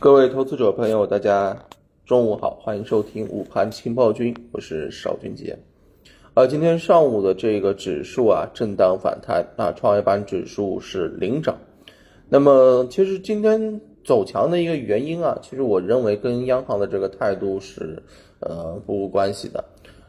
各位投资者朋友，大家中午好，欢迎收听午盘情报君，我是邵军杰。呃，今天上午的这个指数啊，震荡反弹啊，创业板指数是领涨。那么，其实今天走强的一个原因啊，其实我认为跟央行的这个态度是呃不无关系的。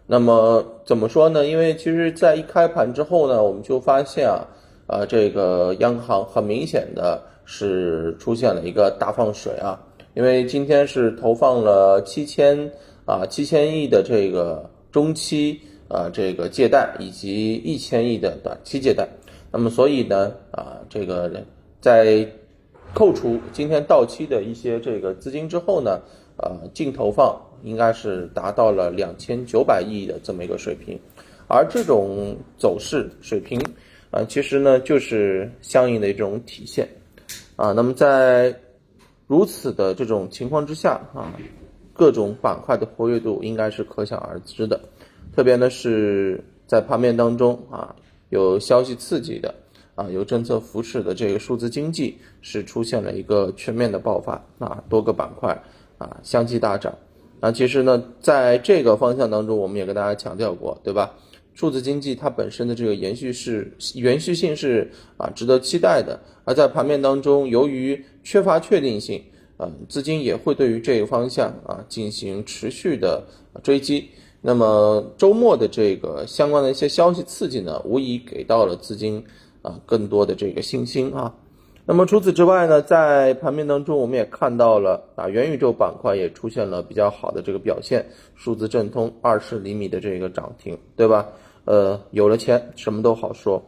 那么怎么说呢？因为其实，在一开盘之后呢，我们就发现啊，啊，这个央行很明显的。是出现了一个大放水啊，因为今天是投放了七千啊七千亿的这个中期啊这个借贷以及一千亿的短期借贷，那么所以呢啊这个在扣除今天到期的一些这个资金之后呢，呃净投放应该是达到了两千九百亿的这么一个水平，而这种走势水平啊其实呢就是相应的一种体现。啊，那么在如此的这种情况之下啊，各种板块的活跃度应该是可想而知的。特别呢是在盘面当中啊，有消息刺激的啊，有政策扶持的这个数字经济是出现了一个全面的爆发啊，多个板块啊相继大涨。那其实呢，在这个方向当中，我们也跟大家强调过，对吧？数字经济它本身的这个延续是延续性是啊值得期待的，而在盘面当中，由于缺乏确定性，啊，资金也会对于这个方向啊进行持续的追击。那么周末的这个相关的一些消息刺激呢，无疑给到了资金啊更多的这个信心啊。那么除此之外呢，在盘面当中，我们也看到了啊元宇宙板块也出现了比较好的这个表现，数字正通二十厘米的这个涨停，对吧？呃，有了钱什么都好说。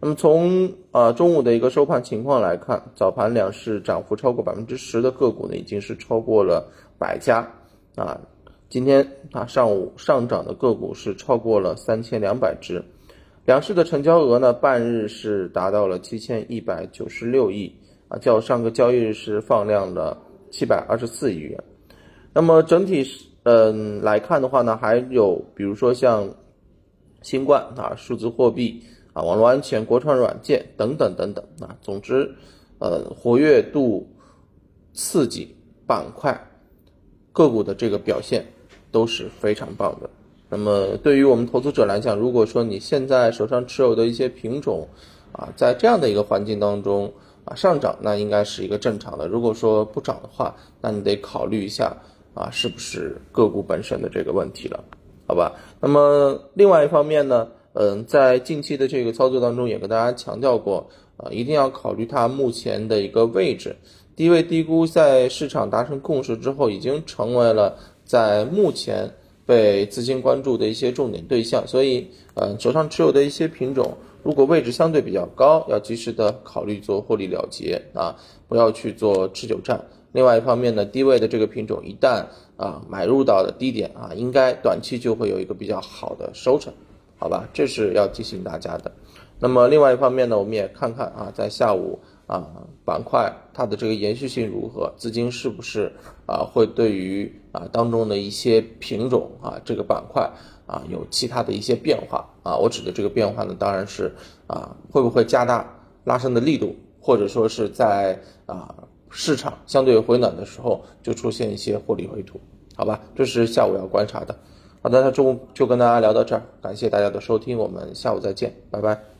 那么从啊中午的一个收盘情况来看，早盘两市涨幅超过百分之十的个股呢，已经是超过了百家啊。今天啊上午上涨的个股是超过了三千两百只，两市的成交额呢，半日是达到了七千一百九十六亿啊，较上个交易日是放量了七百二十四亿元。那么整体嗯来看的话呢，还有比如说像。新冠啊，数字货币啊，网络安全、国创软件等等等等啊，总之，呃，活跃度、刺激板块个股的这个表现都是非常棒的。那么，对于我们投资者来讲，如果说你现在手上持有的一些品种啊，在这样的一个环境当中啊上涨，那应该是一个正常的。如果说不涨的话，那你得考虑一下啊，是不是个股本身的这个问题了。好吧，那么另外一方面呢，嗯，在近期的这个操作当中，也跟大家强调过，啊，一定要考虑它目前的一个位置，低位低估，在市场达成共识之后，已经成为了在目前被资金关注的一些重点对象，所以，嗯，手上持有的一些品种，如果位置相对比较高，要及时的考虑做获利了结啊，不要去做持久战。另外一方面呢，低位的这个品种一旦啊买入到的低点啊，应该短期就会有一个比较好的收成，好吧？这是要提醒大家的。那么另外一方面呢，我们也看看啊，在下午啊板块它的这个延续性如何，资金是不是啊会对于啊当中的一些品种啊这个板块啊有其他的一些变化啊？我指的这个变化呢，当然是啊会不会加大拉升的力度，或者说是在啊。市场相对回暖的时候，就出现一些获利回吐，好吧？这是下午要观察的。好的，那中午就跟大家聊到这儿，感谢大家的收听，我们下午再见，拜拜。